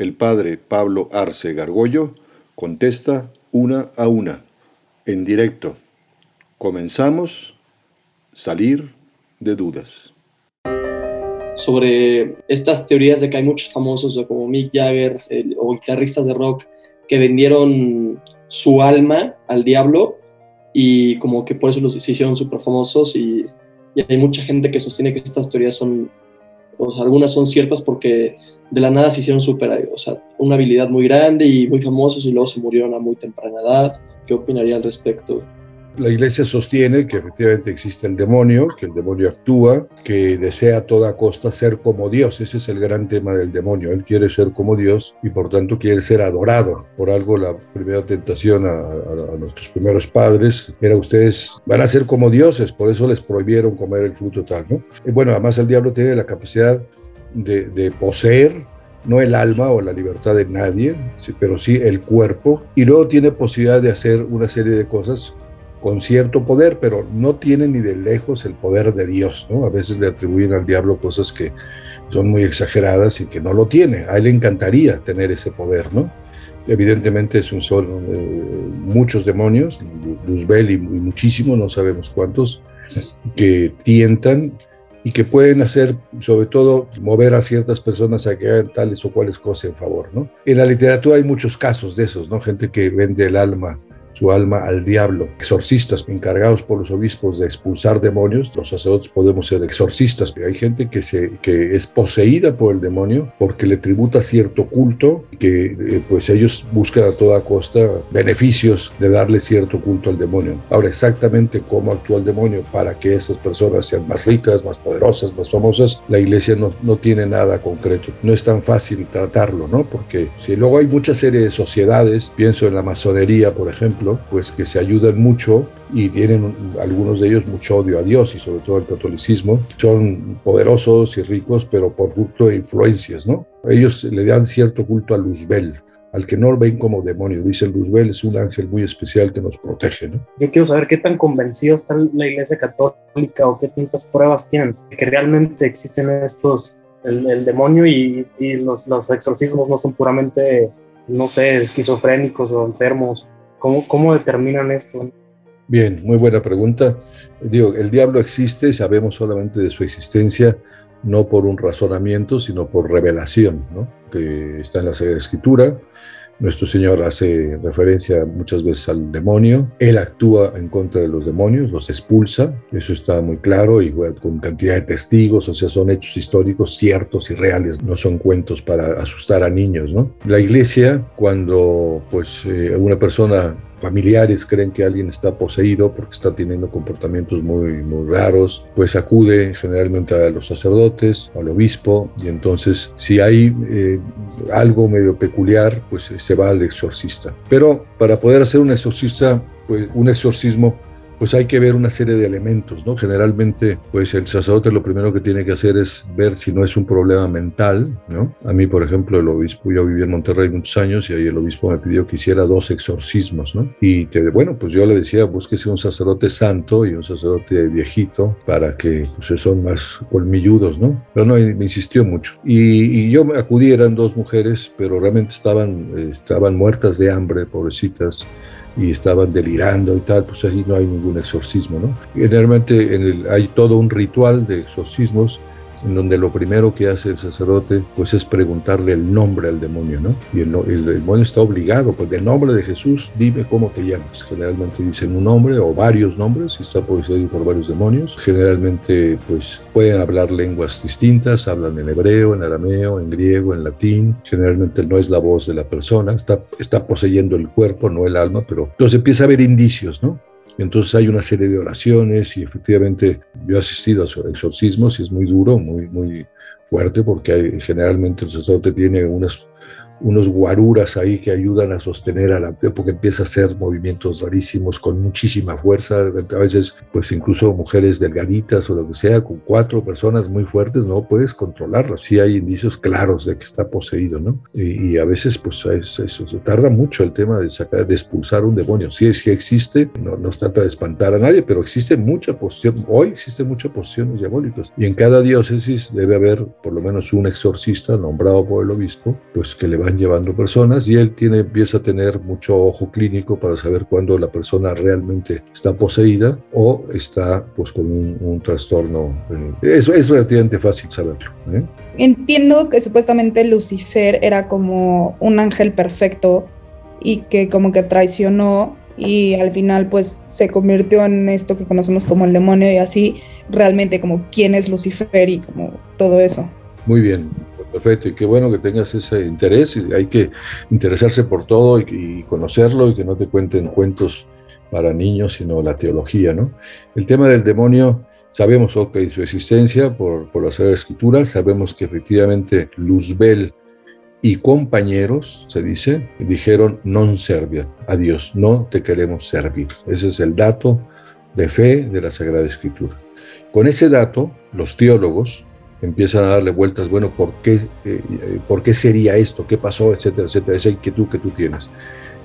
El padre Pablo Arce Gargollo contesta una a una, en directo. Comenzamos, salir de dudas. Sobre estas teorías de que hay muchos famosos como Mick Jagger o guitarristas de rock que vendieron su alma al diablo y como que por eso los se hicieron súper famosos y, hay mucha gente que sostiene que estas teorías son, algunas son ciertas porque de la nada se hicieron súper, o sea, una habilidad muy grande y muy famosos y luego se murieron a muy temprana edad. ¿Qué opinaría al respecto? La iglesia sostiene que efectivamente existe el demonio, que el demonio actúa, que desea a toda costa ser como Dios. Ese es el gran tema del demonio. Él quiere ser como Dios y por tanto quiere ser adorado. Por algo la primera tentación a, nuestros primeros padres era ustedes van a ser como dioses, por eso les prohibieron comer el fruto tal, ¿no? Y bueno, además el diablo tiene la capacidad de, poseer no el alma o la libertad de nadie, pero sí el cuerpo, y luego tiene posibilidad de hacer una serie de cosas con cierto poder, pero no tiene ni de lejos el poder de Dios, ¿no? A veces le atribuyen al diablo cosas que son muy exageradas y que no lo tiene. A él le encantaría tener ese poder, ¿no? Evidentemente son, son eh, muchos demonios, Luzbel y, y muchísimos, no sabemos cuántos, que tientan y que pueden hacer, sobre todo, mover a ciertas personas a que hagan tales o cuales cosas en favor, ¿no? En la literatura hay muchos casos de esos, ¿no? Gente que vende el alma su alma al diablo. Exorcistas encargados por los obispos de expulsar demonios, los sacerdotes podemos ser exorcistas. Hay gente que, se, que es poseída por el demonio porque le tributa cierto culto, que eh, pues ellos buscan a toda costa beneficios de darle cierto culto al demonio. Ahora, exactamente cómo actúa el demonio para que esas personas sean más ricas, más poderosas, más famosas, la iglesia no, no tiene nada concreto. No es tan fácil tratarlo, ¿no? Porque si luego hay mucha serie de sociedades, pienso en la masonería, por ejemplo, pues que se ayudan mucho y tienen algunos de ellos mucho odio a Dios y sobre todo al catolicismo. Son poderosos y ricos, pero por culto de influencias, ¿no? Ellos le dan cierto culto a Luzbel, al que no ven como demonio. Dice Luzbel es un ángel muy especial que nos protege, ¿no? Yo quiero saber qué tan convencido está la Iglesia Católica o qué tantas pruebas tienen de que realmente existen estos, el, demonio y, y los, los exorcismos no son puramente, no sé, esquizofrénicos o enfermos ¿Cómo, cómo determinan esto? Bien, muy buena pregunta. Digo, el diablo existe, sabemos solamente de su existencia, no por un razonamiento, sino por revelación, ¿no? que está en la Sagrada Escritura. Nuestro Señor hace referencia muchas veces al demonio. Él actúa en contra de los demonios, los expulsa. Eso está muy claro y con cantidad de testigos. O sea, son hechos históricos ciertos y reales. No son cuentos para asustar a niños, ¿no? La iglesia, cuando pues eh, una persona familiares creen que alguien está poseído porque está teniendo comportamientos muy, muy raros, pues acude generalmente a los sacerdotes, al obispo, y entonces si hay eh, algo medio peculiar, pues se va al exorcista. Pero para poder hacer un exorcista, pues un exorcismo, pues hay que ver una serie de elementos, ¿no? Generalmente, pues el sacerdote lo primero que tiene que hacer es ver si no es un problema mental, ¿no? A mí, por ejemplo, el obispo, yo viví en Monterrey muchos años y ahí el obispo me pidió que hiciera dos exorcismos, ¿no? Y te, bueno, pues yo le decía, búsquese un sacerdote santo y un sacerdote viejito para que pues, son más colmilludos, ¿no? Pero no, me insistió mucho. Y, y yo acudí, eran dos mujeres, pero realmente estaban, estaban muertas de hambre, pobrecitas y estaban delirando y tal, pues ahí no hay ningún exorcismo, ¿no? Generalmente en el, hay todo un ritual de exorcismos en donde lo primero que hace el sacerdote pues es preguntarle el nombre al demonio, ¿no? Y el, demonio está obligado, pues del nombre de Jesús, dime cómo te llamas. Generalmente dicen un nombre o varios nombres, si está poseído por varios demonios. Generalmente pues pueden hablar lenguas distintas, hablan en hebreo, en arameo, en griego, en latín. Generalmente no es la voz de la persona, está, está poseyendo el cuerpo, no el alma, pero entonces empieza a haber indicios, ¿no? Entonces hay una serie de oraciones y efectivamente yo he asistido a exorcismos y es muy duro, muy, muy fuerte porque generalmente el sacerdote tiene unas unos guaruras ahí que ayudan a sostener a la, porque empieza a hacer movimientos rarísimos con muchísima fuerza, a veces pues incluso mujeres delgaditas o lo que sea, con cuatro personas muy fuertes, no puedes controlarlo, sí hay indicios claros de que está poseído, ¿no? Y, a veces pues eso, se tarda mucho el tema de sacar, de expulsar un demonio, sí, sí existe, no, no se trata de espantar a nadie, pero existe mucha posición, hoy existe mucha posiciones diabólicas, y en cada diócesis debe haber por lo menos un exorcista nombrado por el obispo, pues que le van llevando personas y él tiene, empieza a tener mucho ojo clínico para saber cuándo la persona realmente está poseída o está pues con un, trastorno. Eso es relativamente fácil saberlo. ¿eh? Entiendo que supuestamente Lucifer era como un ángel perfecto y que como que traicionó y al final pues se convirtió en esto que conocemos como el demonio y así realmente como quién es Lucifer y como todo eso. Muy bien, perfecto. Y qué bueno que tengas ese interés. Hay que interesarse por todo y, conocerlo y que no te cuenten cuentos para niños, sino la teología, ¿no? El tema del demonio, sabemos ok, su existencia por, por las escrituras, sabemos que efectivamente Luzbel y compañeros, se dice, dijeron non serviat, a Dios, no te queremos servir. Ese es el dato de fe de la Sagrada Escritura. Con ese dato, los teólogos empiezan a darle vueltas, bueno, ¿por qué, eh, ¿por qué sería esto? ¿Qué pasó? Etcétera, etcétera, esa inquietud que tú tienes.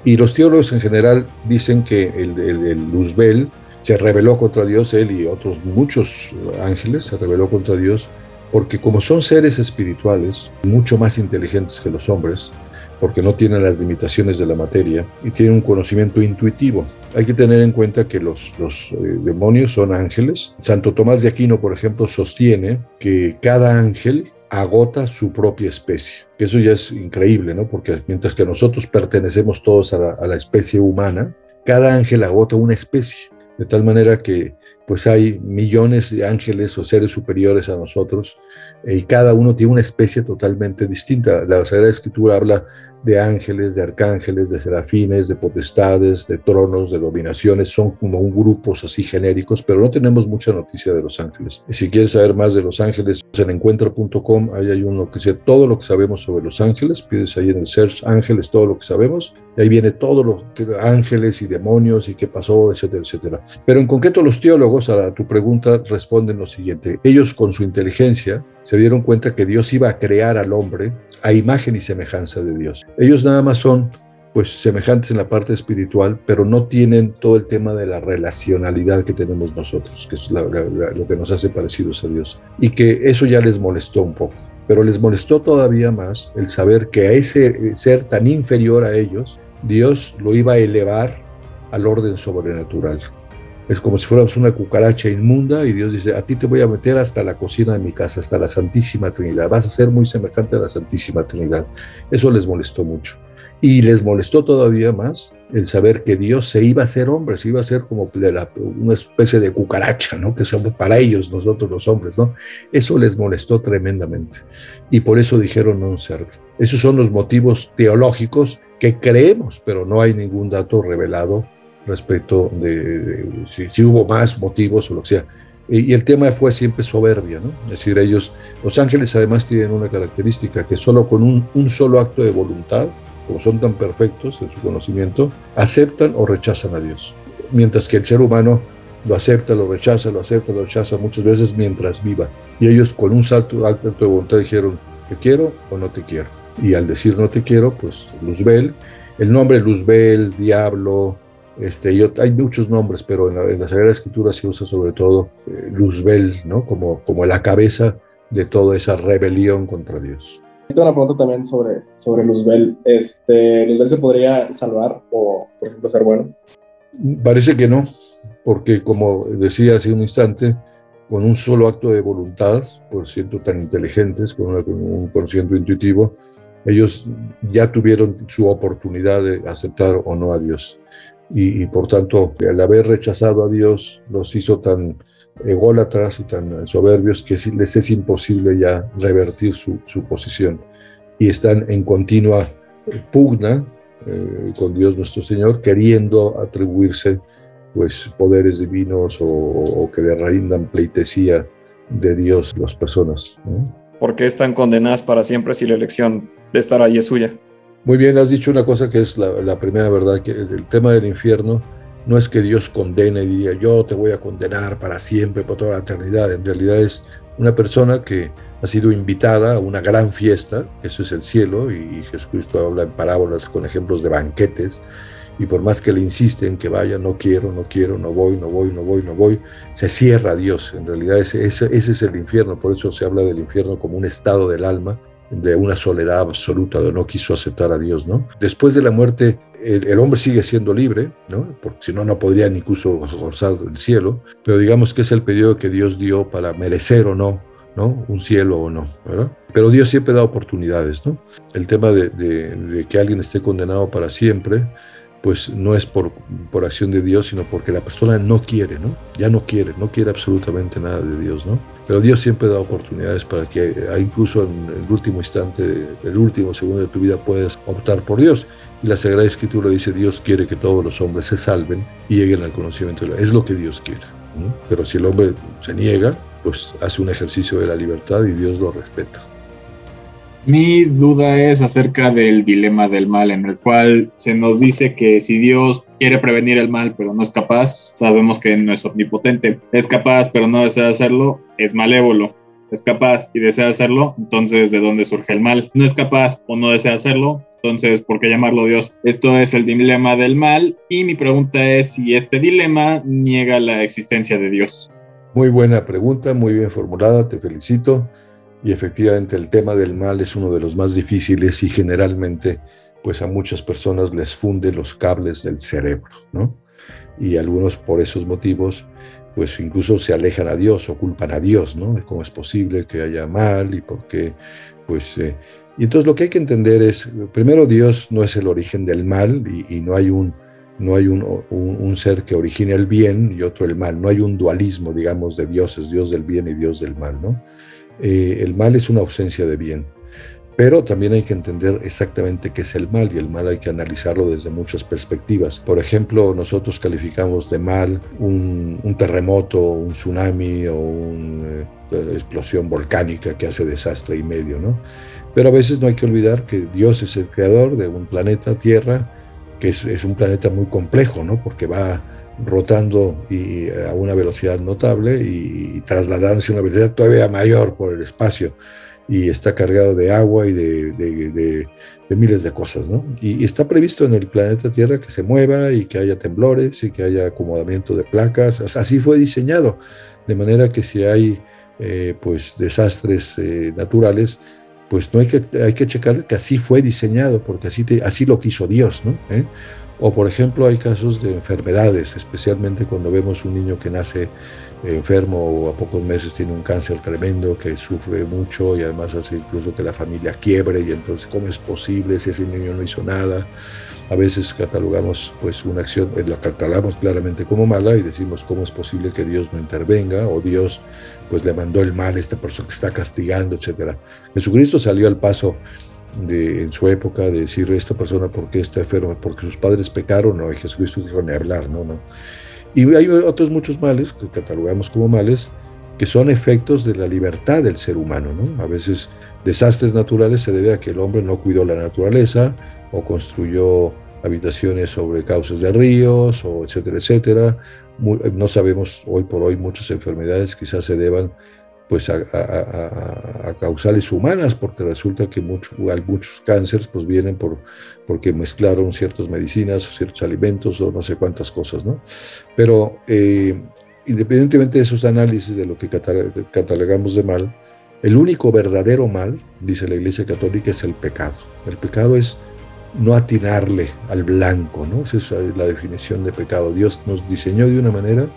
Y los teólogos en general dicen que el, el, Luzbel se rebeló contra Dios, él y otros muchos ángeles se rebeló contra Dios, porque como son seres espirituales, mucho más inteligentes que los hombres, porque no tienen las limitaciones de la materia y tienen un conocimiento intuitivo. Hay que tener en cuenta que los, eh, demonios son ángeles. Santo Tomás de Aquino, por ejemplo, sostiene que cada ángel agota su propia especie. Eso ya es increíble, ¿no? Porque mientras que nosotros pertenecemos todos a la especie humana, cada ángel agota una especie. De tal manera que pues hay millones de ángeles o seres superiores a nosotros y cada uno tiene una especie totalmente distinta. La Sagrada Escritura habla de ángeles, de arcángeles, de serafines, de potestades, de tronos, de dominaciones, son como un grupos así genéricos, pero no tenemos mucha noticia de los ángeles. Y si quieres saber más de los ángeles, en encuentra.com, ahí hay uno que dice todo lo que sabemos sobre los ángeles, pides ahí en el search ángeles todo lo que sabemos, y ahí viene todo lo que ángeles y demonios y qué pasó, etcétera, etcétera. Pero en concreto los teólogos a tu pregunta responden lo siguiente, ellos con su inteligencia se dieron cuenta que Dios iba a crear al hombre a imagen y semejanza de Dios. Ellos nada más son pues semejantes en la parte espiritual, pero no tienen todo el tema de la relacionalidad que tenemos nosotros, que es lo que nos hace parecidos a Dios. Y que eso ya les molestó un poco, pero les molestó todavía más el saber que a ese ser tan inferior a ellos, Dios lo iba a elevar al orden sobrenatural. Es como si fuéramos una cucaracha inmunda y Dios dice, a ti te voy a meter hasta la cocina de mi casa, hasta la Santísima Trinidad. Vas a ser muy semejante a la Santísima Trinidad. Eso les molestó mucho. Y les molestó todavía más el saber que Dios se iba a ser hombre, se iba a ser como una especie de cucaracha, ¿no? Que somos para ellos, nosotros los hombres, ¿no? Eso les molestó tremendamente. Y por eso dijeron no serve. Esos son los motivos teológicos que creemos, pero no hay ningún dato revelado respecto de, si, hubo más motivos o lo que sea. Y, el tema fue siempre soberbia, ¿no? Es decir, ellos, los ángeles además tienen una característica que solo con un, un solo acto de voluntad, como son tan perfectos en su conocimiento, aceptan o rechazan a Dios. Mientras que el ser humano lo acepta, lo rechaza, lo acepta, lo rechaza muchas veces mientras viva. Y ellos con un salto acto de voluntad dijeron, te quiero o no te quiero. Y al decir no te quiero, pues Luzbel, el nombre Luzbel, Diablo, este, hay muchos nombres, pero en la, Sagrada Escritura se usa sobre todo eh, Luzbel, ¿no? Como, como la cabeza de toda esa rebelión contra Dios. Tengo una pregunta también sobre, sobre Luzbel. Este, ¿Luzbel se podría salvar o, por ejemplo, ser bueno? Parece que no, porque como decía hace un instante, con un solo acto de voluntad, por siendo tan inteligentes, con, con un conocimiento intuitivo, ellos ya tuvieron su oportunidad de aceptar o no a Dios y, por tanto al haber rechazado a Dios los hizo tan ególatras y tan soberbios que les es imposible ya revertir su, su posición y están en continua pugna eh, con Dios nuestro Señor queriendo atribuirse pues poderes divinos o, que le rindan pleitesía de Dios las personas. ¿Por qué están condenadas para siempre si la elección de estar allí es suya? Muy bien, has dicho una cosa que es la, primera verdad, que el tema del infierno no es que Dios condene y diga yo te voy a condenar para siempre, por toda la eternidad. En realidad es una persona que ha sido invitada a una gran fiesta, eso es el cielo, y Jesucristo habla en parábolas con ejemplos de banquetes, y por más que le insiste en que vaya, no quiero, no quiero, no voy, no voy, no voy, no voy, se cierra a Dios. En realidad ese, es el infierno, por eso se habla del infierno como un estado del alma de una soledad absoluta, de no quiso aceptar a Dios, ¿no? Después de la muerte, el, hombre sigue siendo libre, ¿no? Porque si no, no podría incluso gozar del cielo, pero digamos que es el periodo que Dios dio para merecer o no, ¿no? Un cielo o no, ¿verdad? Pero Dios siempre da oportunidades, ¿no? El tema de, de que alguien esté condenado para siempre, pues no es por, por acción de Dios, sino porque la persona no quiere, ¿no? Ya no quiere, no quiere absolutamente nada de Dios, ¿no? Pero Dios siempre da oportunidades para que eh, incluso en el último instante, el último segundo de tu vida puedas optar por Dios. Y la Sagrada Escritura dice, Dios quiere que todos los hombres se salven y lleguen al conocimiento de la... Es lo que Dios quiere. Pero si el hombre se niega, pues hace un ejercicio de la libertad y Dios lo respeta. Mi duda es acerca del dilema del mal, en el cual se nos dice que si Dios quiere prevenir el mal, pero no es capaz, sabemos que no es omnipotente. Es capaz, pero no desea hacerlo, es malévolo. Es capaz y desea hacerlo, entonces ¿de dónde surge el mal? No es capaz o no desea hacerlo, entonces ¿por qué llamarlo Dios? Esto es el dilema del mal y mi pregunta es si este dilema niega la existencia de Dios. Muy buena pregunta, muy bien formulada, te felicito y efectivamente el tema del mal es uno de los más difíciles y generalmente pues a muchas personas les funde los cables del cerebro, ¿no? Y algunos por esos motivos pues incluso se alejan a Dios o culpan a Dios, ¿no? ¿Cómo es posible que haya mal y por qué? Pues, eh, y entonces lo que hay que entender es, primero Dios no es el origen del mal y, no hay un, no hay un, un, ser que origine el bien y otro el mal, no hay un dualismo, digamos, de dioses, Dios del bien y Dios del mal, ¿no? Eh, el mal es una ausencia de bien. Pero también hay que entender exactamente qué es el mal y el mal hay que analizarlo desde muchas perspectivas. Por ejemplo, nosotros calificamos de mal un, terremoto, un tsunami o una eh, explosión volcánica que hace desastre y medio, ¿no? Pero a veces no hay que olvidar que Dios es el creador de un planeta Tierra, que es, es un planeta muy complejo, ¿no? Porque va rotando y a una velocidad notable y, trasladándose a una velocidad todavía mayor por el espacio y está cargado de agua y de, miles de cosas, ¿no? Y, está previsto en el planeta Tierra que se mueva y que haya temblores y que haya acomodamiento de placas, así fue diseñado, de manera que si hay eh, pues desastres eh, naturales, pues no hay que, hay que checar que así fue diseñado, porque así, así lo quiso Dios, ¿no? ¿Eh? O por ejemplo hay casos de enfermedades, especialmente cuando vemos un niño que nace enfermo o a pocos meses tiene un cáncer tremendo que sufre mucho y además hace incluso que la familia quiebre y entonces cómo es posible si ese niño no hizo nada. A veces catalogamos pues una acción, eh, la catalogamos claramente como mala y decimos cómo es posible que Dios no intervenga o Dios pues le mandó el mal a esta persona que está castigando, etcétera. Jesucristo salió al paso de, en su época de decir esta persona por qué está enferma, porque sus padres pecaron, no, y Jesucristo dijo ni hablar, no, no. Y hay otros muchos males que catalogamos como males que son efectos de la libertad del ser humano, ¿no? A veces desastres naturales se debe a que el hombre no cuidó la naturaleza o construyó habitaciones sobre cauces de ríos, o etcétera, etcétera. no sabemos hoy por hoy muchas enfermedades quizás se deban pues a, causales humanas, porque resulta que muchos cánceres pues vienen por, porque mezclaron ciertas medicinas o ciertos alimentos o no sé cuántas cosas, ¿no? Pero eh, independientemente de esos análisis de lo que catalogamos de mal, el único verdadero mal, dice la Iglesia Católica, es el pecado. El pecado es no atinarle al blanco, ¿no? Esa es la definición de pecado. Dios nos diseñó de una manera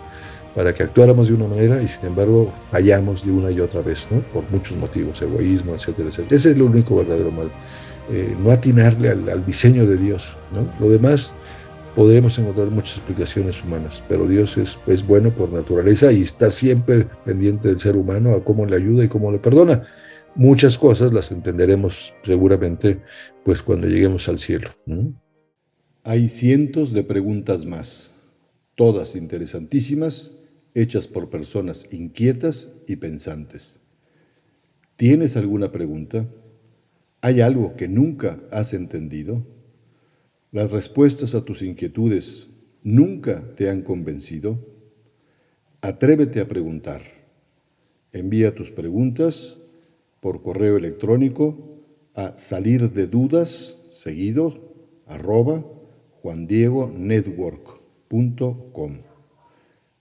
para que actuáramos de una manera y sin embargo fallamos de una y otra vez, ¿no? Por muchos motivos, egoísmo, etcétera, etcétera. Ese es lo único verdadero mal. Eh, no atinarle al, diseño de Dios, ¿no? Lo demás podremos encontrar muchas explicaciones humanas, pero Dios es, es bueno por naturaleza y está siempre pendiente del ser humano a cómo le ayuda y cómo le perdona. Muchas cosas las entenderemos seguramente pues cuando lleguemos al cielo. Hay cientos de preguntas más, todas interesantísimas hechas por personas inquietas y pensantes. ¿Tienes alguna pregunta? ¿Hay algo que nunca has entendido? ¿Las respuestas a tus inquietudes nunca te han convencido? Atrévete a preguntar. Envía tus preguntas por correo electrónico a salir de dudas seguido arroba.